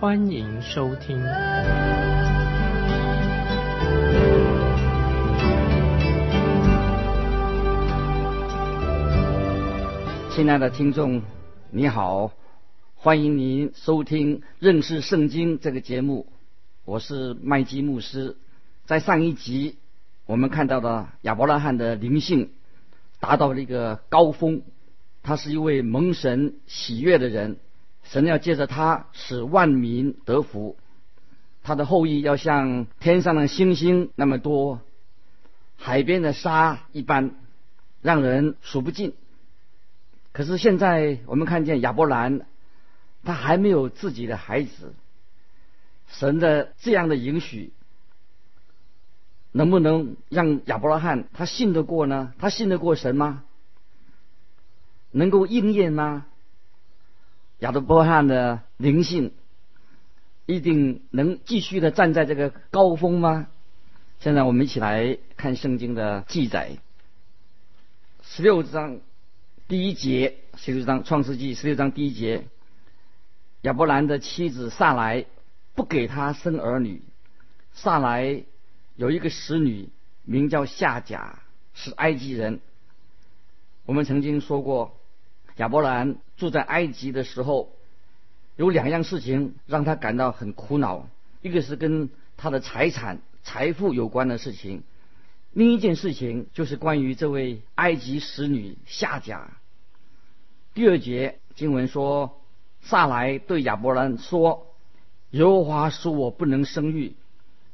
欢迎收听。亲爱的听众，你好，欢迎您收听认识圣经这个节目，我是麦基牧师。在上一集，我们看到了亚伯拉罕的灵性达到了一个高峰，他是一位蒙神喜悦的人，神要借着他使万民得福，他的后裔要像天上的星星那么多，海边的沙一般，让人数不尽。可是现在我们看见亚伯兰，他还没有自己的孩子。神的这样的允许，能不能让亚伯拉罕他信得过呢？他信得过神吗？能够应验吗？亚伯拉罕的灵性一定能继续的站在这个高峰吗？现在我们一起来看圣经的记载，十六章。第一节，十六章创世纪十六章第一节，亚伯兰的妻子萨来不给他生儿女。萨来有一个使女，名叫夏甲，是埃及人。我们曾经说过，亚伯兰住在埃及的时候，有两样事情让他感到很苦恼，一个是跟他的财产、财富有关的事情。另一件事情就是关于这位埃及使女夏甲。第二节经文说，萨来对亚伯兰说：“耶和华说我不能生育，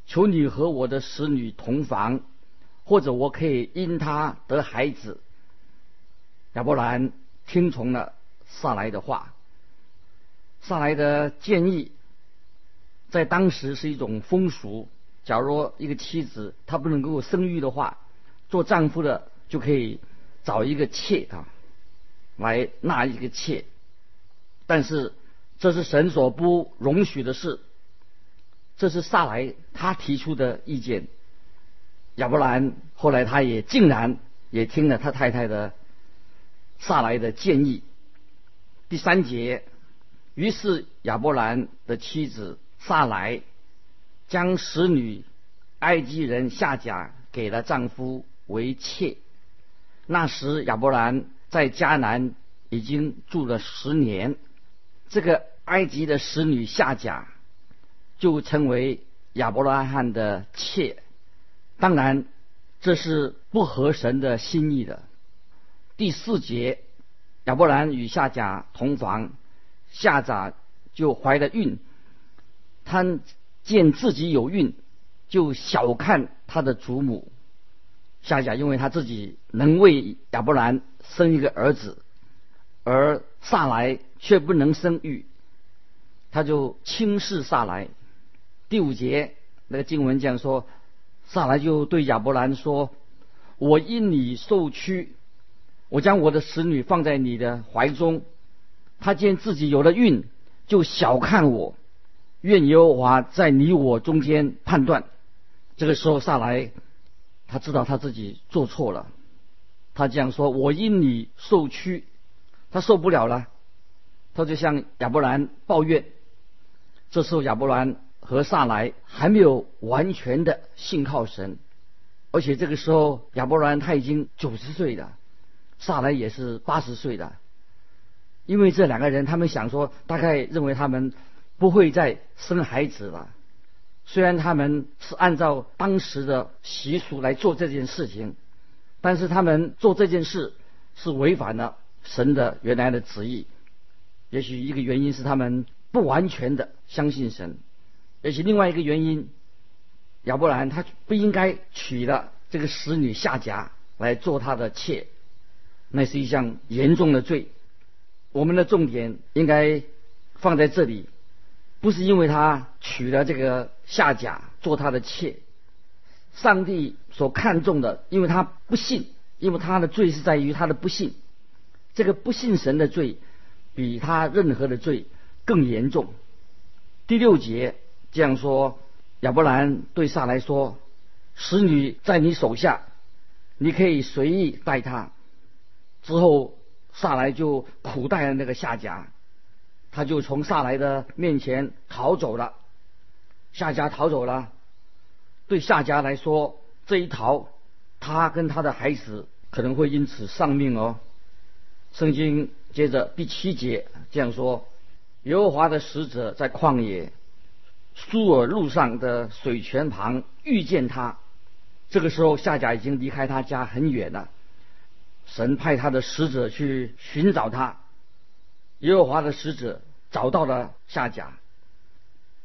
求你和我的使女同房，或者我可以因她得孩子。”亚伯兰听从了萨来的话。萨来的建议，在当时是一种风俗。假如一个妻子她不能够生育的话，做丈夫的就可以找一个妾啊，来纳一个妾。但是这是神所不容许的事。这是萨来他提出的意见。亚伯兰后来他也竟然也听了他太太的萨来的建议。第三节，于是亚伯兰的妻子萨来。将使女埃及人夏甲给了丈夫为妾。那时亚伯兰在迦南已经住了十年，这个埃及的使女夏甲就成为亚伯拉罕的妾。当然，这是不合神的心意的。第四节，亚伯兰与夏甲同房，夏甲就怀了孕，他。见自己有孕，就小看他的祖母夏甲，因为他自己能为亚伯兰生一个儿子，而萨来却不能生育，他就轻视萨来。第五节那个经文讲说，萨来就对亚伯兰说：“我因你受屈，我将我的使女放在你的怀中。他见自己有了孕，就小看我。”愿耶和华在你我中间判断。这个时候，萨来他知道他自己做错了，他这样说：“我因你受屈，他受不了了。”他就向亚伯兰抱怨。这时候，亚伯兰和萨来还没有完全的信靠神，而且这个时候，亚伯兰他已经九十岁了，萨来也是八十岁的。因为这两个人，他们想说，大概认为他们。不会再生孩子了。虽然他们是按照当时的习俗来做这件事情，但是他们做这件事是违反了神的原来的旨意。也许一个原因是他们不完全的相信神，也许另外一个原因，亚伯兰他不应该娶了这个使女夏甲来做他的妾，那是一项严重的罪。我们的重点应该放在这里。不是因为他娶了这个夏甲做他的妾。上帝所看重的，因为他不信，因为他的罪是在于他的不信。这个不信神的罪，比他任何的罪更严重。第六节这样说：亚伯兰对撒来说：“使女在你手下，你可以随意待她。”之后，撒来就苦待了那个夏甲，他就从撒来的面前逃走了。夏甲逃走了。对夏家来说，这一逃，他跟他的孩子可能会因此丧命哦。圣经接着第七节这样说：耶和华的使者在旷野苏尔路上的水泉旁遇见他。这个时候，夏甲已经离开他家很远了。神派他的使者去寻找他。耶和华的使者找到了夏甲。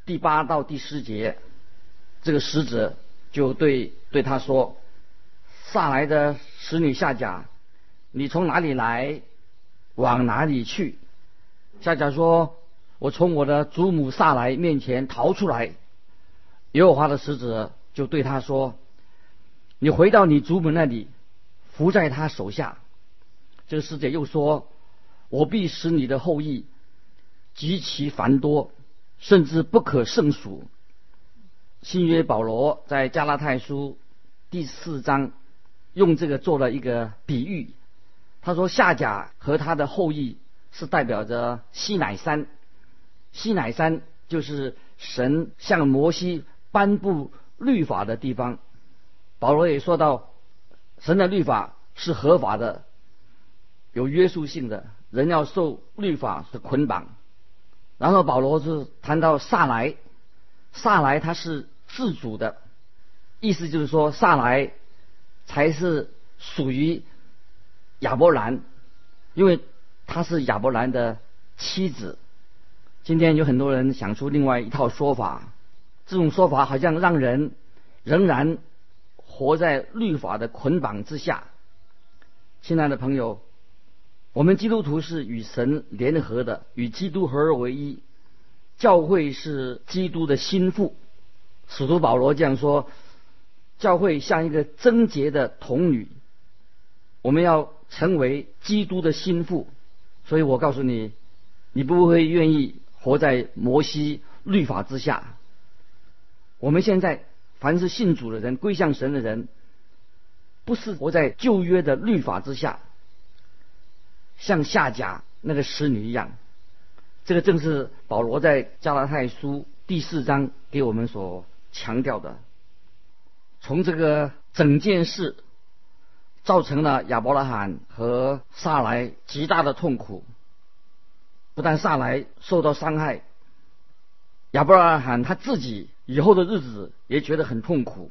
第八到第十节。这个使者就对对他说：“撒来的使女夏甲，你从哪里来，往哪里去？”夏甲说：“我从我的祖母撒来面前逃出来。”耶和华的使者就对他说：“你回到你祖母那里，伏在他手下。”这个师姐又说：“我必使你的后裔极其繁多，甚至不可胜数。”新约保罗在加拉太书第四章用这个做了一个比喻，他说夏甲和他的后裔是代表着西乃山，西乃山就是神向摩西颁布律法的地方。保罗也说到，神的律法是合法的，有约束性的，人要受律法的捆绑。然后保罗是谈到萨来。萨来他是自主的，意思就是说，萨来才是属于亚伯兰，因为他是亚伯兰的妻子。今天有很多人想出另外一套说法，这种说法好像让人仍然活在律法的捆绑之下。亲爱的朋友，我们基督徒是与神联合的，与基督合而为一。教会是基督的心腹，使徒保罗这样说：教会像一个贞洁的童女，我们要成为基督的心腹。所以我告诉你，你不会愿意活在摩西律法之下。我们现在凡是信主的人、归向神的人，不是活在旧约的律法之下，像夏甲那个使女一样。这个正是保罗在加拉太书第四章给我们所强调的。从这个整件事造成了亚伯拉罕和撒来极大的痛苦。不但撒来受到伤害，亚伯拉罕他自己以后的日子也觉得很痛苦。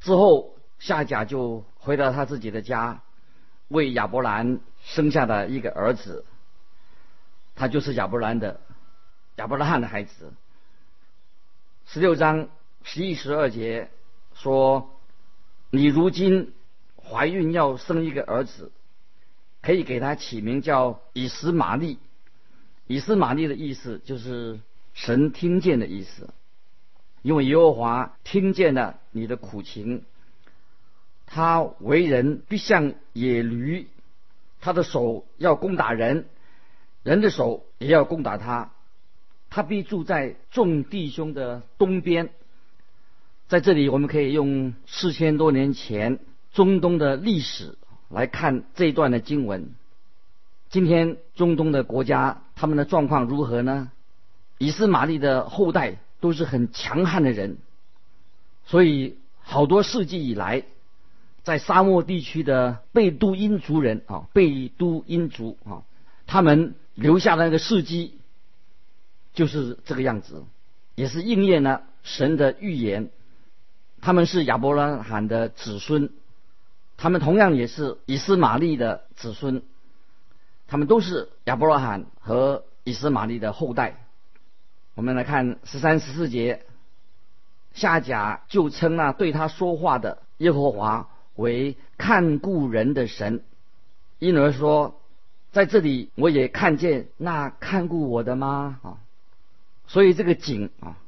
之后夏甲就回到他自己的家，为亚伯兰生下了一个儿子。他就是亚伯兰的亚伯拉罕的孩子。十六章十一十二节说：“你如今怀孕要生一个儿子，可以给他起名叫以斯玛利。以斯玛利的意思就是神听见的意思，因为耶和华听见了你的苦情。他为人必像野驴，他的手要攻打人。”人的手也要攻打他，他必住在众弟兄的东边。在这里，我们可以用四千多年前中东的历史来看这一段的经文。今天中东的国家他们的状况如何呢？以斯玛利的后代都是很强悍的人，所以好多世纪以来，在沙漠地区的贝都因族人啊，贝都因族啊，他们。留下的那个事迹，就是这个样子，也是应验了神的预言。他们是亚伯拉罕的子孙，他们同样也是以斯玛利的子孙，他们都是亚伯拉罕和以斯玛利的后代。我们来看十三十四节，夏甲就称那对他说话的耶和华为看顾人的神，因而说。在这里，我也看见那看顾我的吗？啊，所以这个井啊，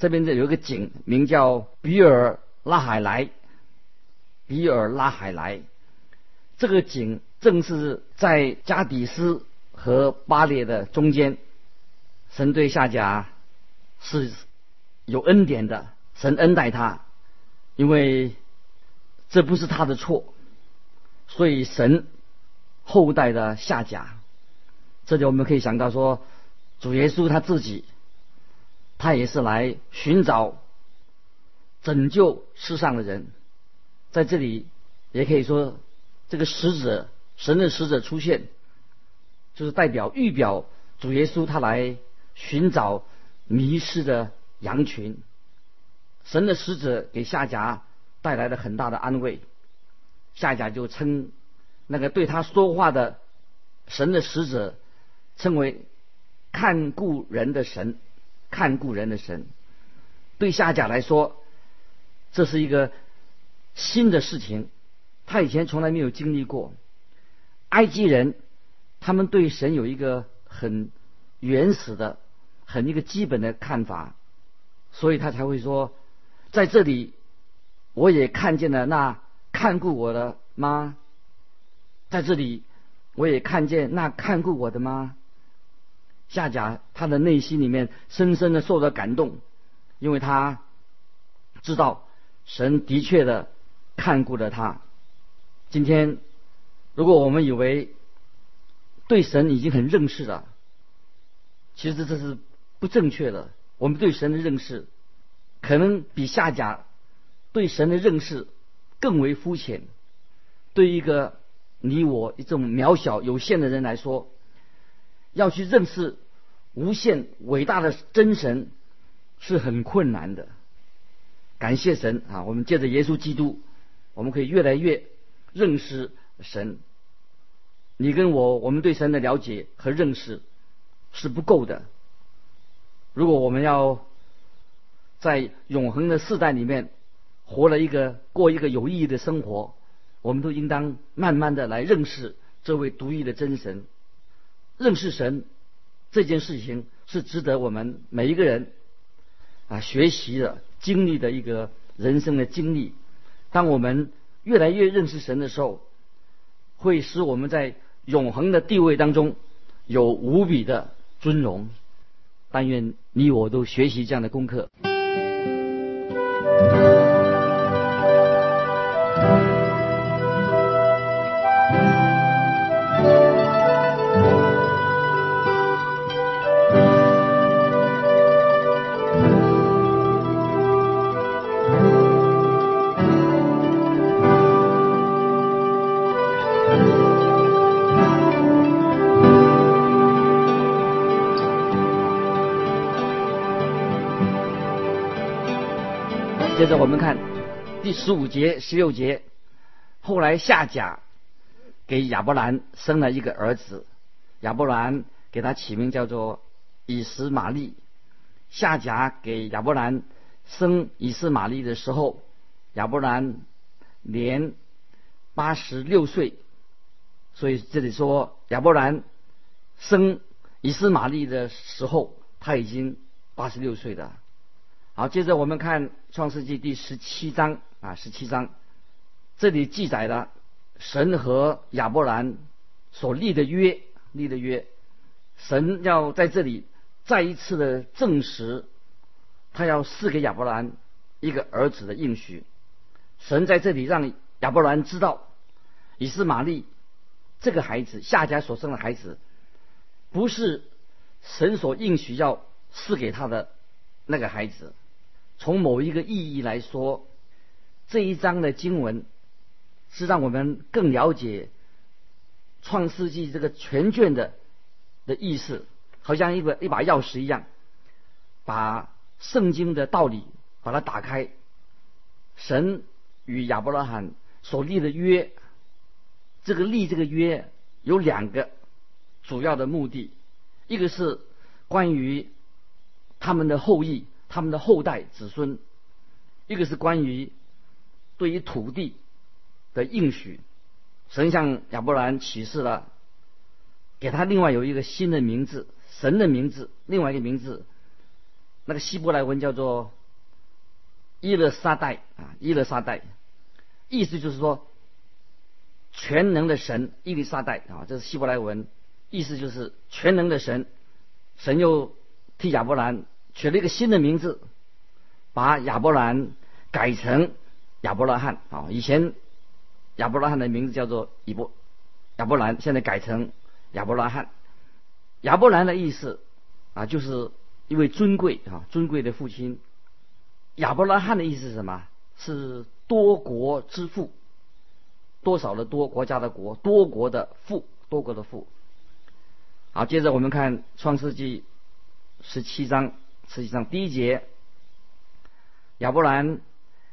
这边这有一个井，名叫比尔拉海莱。比尔拉海莱，这个井正是在加底斯和巴列的中间。神对夏甲是有恩典的，神恩待他，因为这不是他的错，所以神后代的夏甲。这里我们可以想到说，主耶稣他自己，他也是来寻找拯救世上的人。在这里，也可以说，这个使者，神的使者出现，就是代表预表主耶稣他来寻找迷失的羊群。神的使者给夏甲带来了很大的安慰，夏甲就称那个对他说话的神的使者称为看顾人的神，看顾人的神。对夏甲来说，这是一个。新的事情，他以前从来没有经历过。埃及人，他们对神有一个很原始的、很一个基本的看法，所以他才会说，在这里我也看见了那看顾我的吗？在这里我也看见那看顾我的吗？夏甲他的内心里面深深的受到感动，因为他知道神的确的。看顾了他。今天，如果我们以为对神已经很认识了，其实这是不正确的。我们对神的认识，可能比夏甲对神的认识更为肤浅。对一个你我一种渺小有限的人来说，要去认识无限伟大的真神是很困难的。感谢神啊！我们借着耶稣基督。我们可以越来越认识神。你跟我，我们对神的了解和认识是不够的。如果我们要在永恒的世代里面活了一个过一个有意义的生活，我们都应当慢慢的来认识这位独一的真神。认识神这件事情是值得我们每一个人啊学习的、经历的一个人生的经历。当我们越来越认识神的时候，会使我们在永恒的地位当中有无比的尊荣。但愿你我都学习这样的功课。着我们看第十五节、十六节。后来夏甲给亚伯兰生了一个儿子，亚伯兰给他起名叫做以实玛利。夏甲给亚伯兰生以实玛利的时候，亚伯兰年八十六岁。所以这里说亚伯兰生以实玛利的时候，他已经八十六岁了。好，接着我们看创世纪第十七章啊，十七章，这里记载了神和亚伯兰所立的约，立的约，神要在这里再一次的证实，他要赐给亚伯兰一个儿子的应许。神在这里让亚伯兰知道，以斯玛利这个孩子，夏家所生的孩子，不是神所应许要赐给他的那个孩子。从某一个意义来说，这一章的经文是让我们更了解创世纪这个全卷的的意思，好像一个一把钥匙一样，把圣经的道理把它打开。神与亚伯拉罕所立的约，这个立这个约有两个主要的目的，一个是关于他们的后裔。他们的后代子孙，一个是关于对于土地的应许，神向亚伯兰启示了，给他另外有一个新的名字，神的名字，另外一个名字，那个希伯来文叫做伊勒沙代啊，伊勒沙代，意思就是说全能的神伊丽莎代啊，这是希伯来文，意思就是全能的神。神又替亚伯兰取了一个新的名字，把亚伯兰改成亚伯拉罕啊。以前亚伯拉罕的名字叫做以伯亚伯兰，现在改成亚伯拉罕。亚伯兰的意思啊，就是一位尊贵啊，尊贵的父亲。亚伯拉罕的意思是什么？是多国之父，多少的多国家的国，多国的父，多国的父。好，接着我们看创世纪十七章，实际上第一节，亚伯兰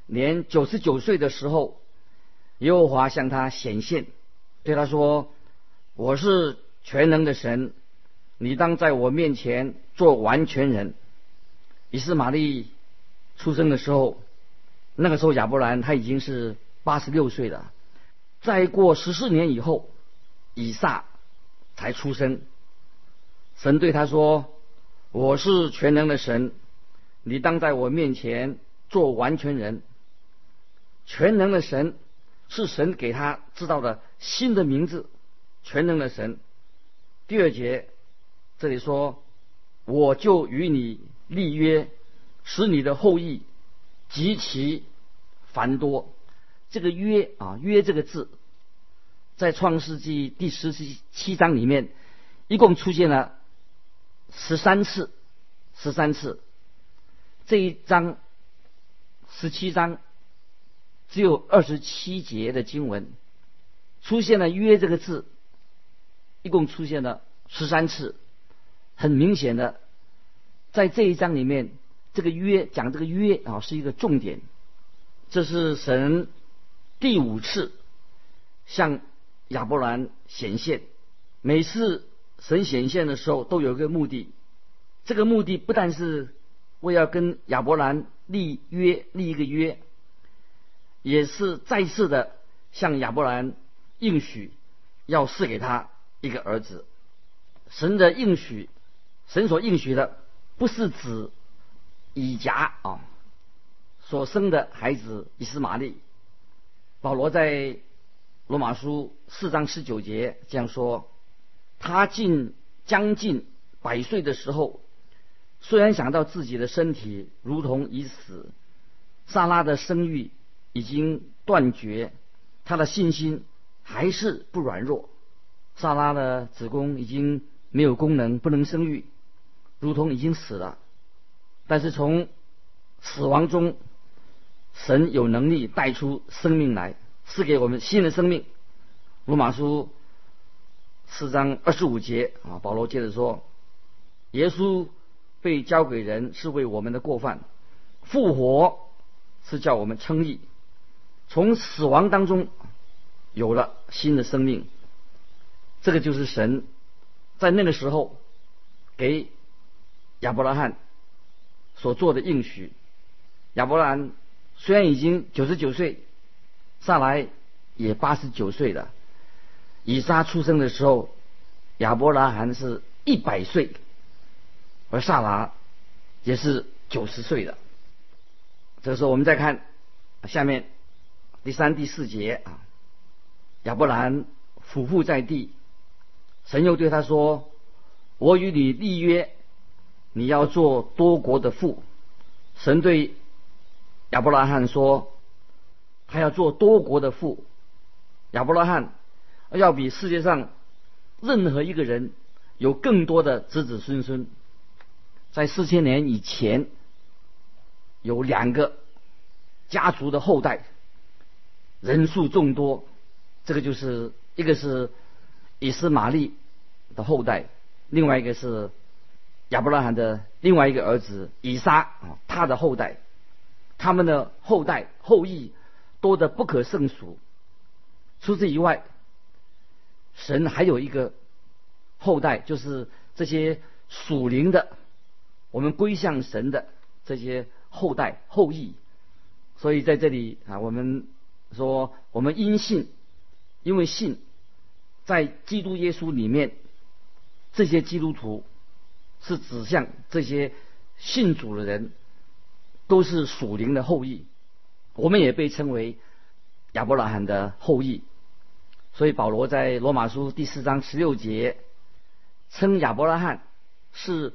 年九十九岁的时候，耶和华向他显现，对他说：“我是全能的神，你当在我面前做完全人。”以斯玛利出生的时候，那个时候亚伯兰他已经是八十六岁了。再过十四年以后，以撒才出生。神对他说：“我是全能的神，你当在我面前做完全人。”全能的神是神给他知道的新的名字，全能的神。第二节这里说：“我就与你立约，使你的后裔极其繁多。”这个约啊，约这个字，在创世纪第十七章里面，一共出现了。十三次，十三次，这一章十七章只有二十七节的经文出现了“约”这个字，一共出现了十三次。很明显的，在这一章里面，这个“约”讲这个“约”啊是一个重点。这是神第五次向亚伯兰显现，每次。神显现的时候都有一个目的，这个目的不但是为要跟亚伯兰立约立一个约，也是再次的向亚伯兰应许要赐给他一个儿子。神的应许，神所应许的不是指以甲啊所生的孩子以斯玛利。保罗在罗马书四章十九节这样说。他近将近百岁的时候，虽然想到自己的身体如同已死，萨拉的生育已经断绝，他的信心还是不软弱。萨拉的子宫已经没有功能，不能生育，如同已经死了。但是从死亡中，神有能力带出生命来，赐给我们新的生命。罗马书。四章二十五节啊，保罗接着说：“耶稣被交给人是为我们的过犯，复活是叫我们称义，从死亡当中有了新的生命。这个就是神在那个时候给亚伯拉罕所做的应许。亚伯拉罕虽然已经九十九岁，上来也八十九岁了。”以撒出生的时候，亚伯拉罕是一百岁，而萨拉也是九十岁的。这个时候，我们再看下面第三、第四节啊，亚伯兰俯伏在地，神又对他说：“我与你立约，你要做多国的父。”神对亚伯拉罕说：“他要做多国的父。”亚伯拉罕。要比世界上任何一个人有更多的子子孙孙，在四千年以前，有两个家族的后代，人数众多。这个就是一个是以斯玛利的后代，另外一个是亚伯拉罕的另外一个儿子以撒啊，他的后代，他们的后代后裔多得不可胜数。除此以外，神还有一个后代，就是这些属灵的，我们归向神的这些后代后裔。所以在这里啊，我们说，我们因信，因为信，在基督耶稣里面，这些基督徒是指向这些信主的人都是属灵的后裔，我们也被称为亚伯拉罕的后裔。所以保罗在罗马书第四章十六节称亚伯拉罕是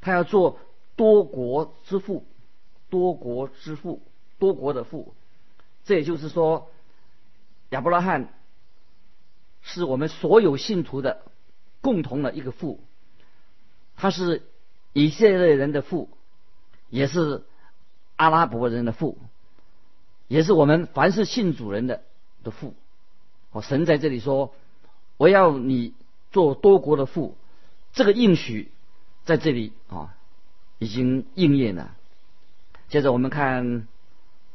他要做多国之父，多国之父，多国的父。这也就是说，亚伯拉罕是我们所有信徒的共同的一个父，他是以色列人的父，也是阿拉伯人的父，也是我们凡是信主人的的父。哦，神在这里说：“我要你做多国的父。”这个应许在这里啊已经应验了。接着我们看。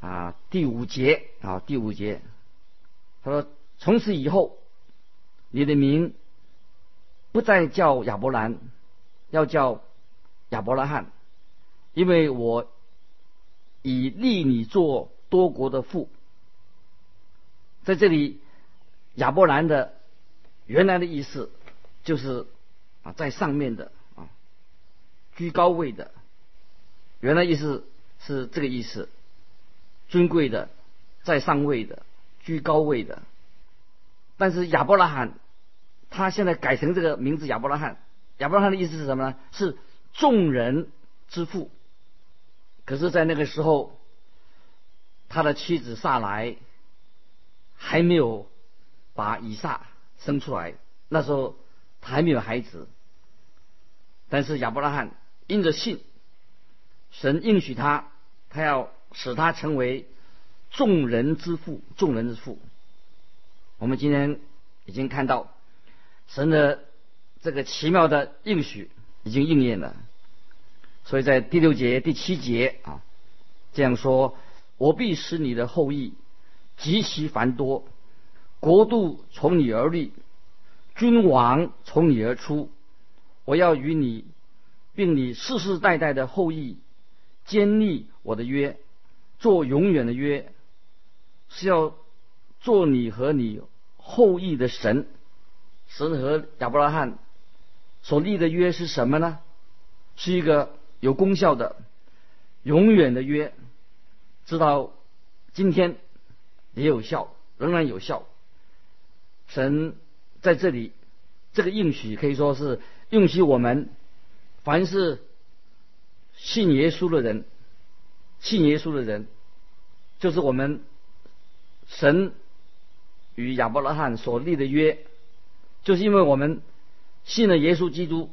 啊，第五节啊，第五节，他说：“从此以后，你的名不再叫亚伯兰，要叫亚伯拉罕，因为我已立你做多国的父。”在这里，亚伯兰的原来的意思就是啊，在上面的啊，居高位的，原来意思是这个意思。尊贵的，在上位的，居高位的。但是亚伯拉罕，他现在改成这个名字亚伯拉罕。亚伯拉罕的意思是什么呢？是众人之父。可是，在那个时候，他的妻子萨来还没有把以撒生出来，那时候他还没有孩子。但是亚伯拉罕因着信，神应许他，他要。使他成为众人之父，众人之父。我们今天已经看到神的这个奇妙的应许已经应验了。所以在第六节、第七节啊，这样说：“我必使你的后裔极其繁多，国度从你而立，君王从你而出。我要与你，并你世世代代的后裔坚立我的约。”做永远的约，是要做你和你后裔的神。神和亚伯拉罕所立的约是什么呢？是一个有功效的、永远的约，直到今天也有效，仍然有效。神在这里这个应许可以说是应许我们，凡是信耶稣的人。信耶稣的人，就是我们神与亚伯拉罕所立的约，就是因为我们信了耶稣基督，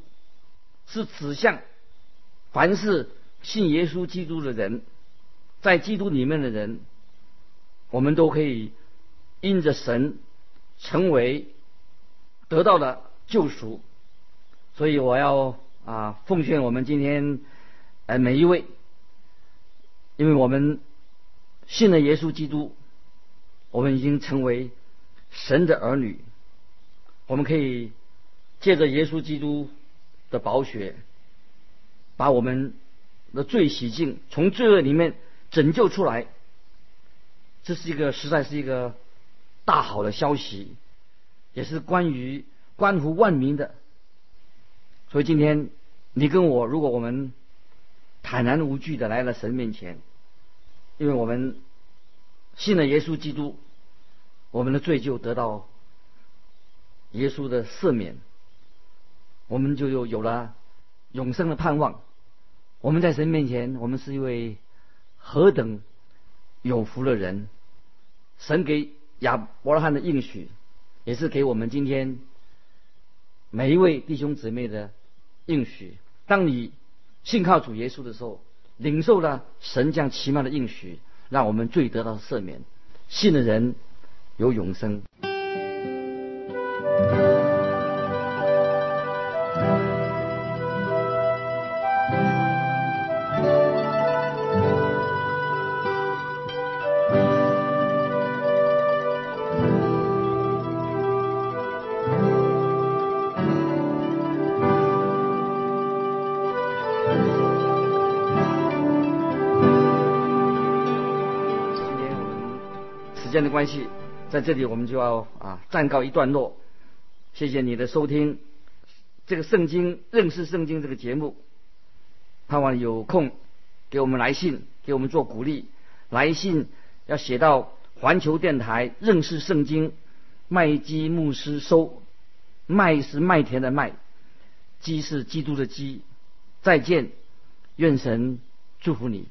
是指向凡是信耶稣基督的人，在基督里面的人，我们都可以因着神成为得到了救赎。所以我要啊奉劝我们今天呃每一位。因为我们信了耶稣基督，我们已经成为神的儿女。我们可以借着耶稣基督的宝血，把我们的罪洗净，从罪恶里面拯救出来。这是一个实在是一个大好的消息，也是关于关乎万民的。所以今天你跟我，如果我们。坦然无惧的来了神面前，因为我们信了耶稣基督，我们的罪就得到耶稣的赦免，我们就有有了永生的盼望。我们在神面前，我们是一位何等有福的人！神给亚伯拉罕的应许，也是给我们今天每一位弟兄姊妹的应许。当你。信靠主耶稣的时候，领受了神将奇妙的应许，让我们最得到赦免。信的人有永生。间的关系，在这里我们就要啊暂告一段落。谢谢你的收听，这个圣经认识圣经这个节目，盼望有空给我们来信，给我们做鼓励。来信要写到环球电台认识圣经麦基牧师收，麦是麦田的麦，基是基督的基。再见，愿神祝福你。